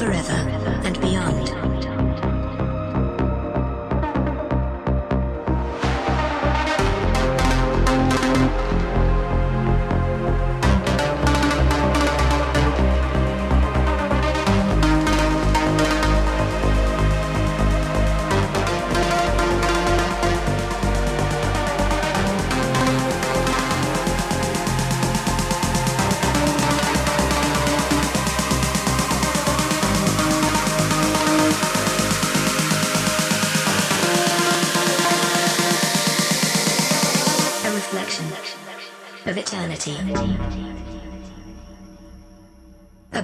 forever and beyond.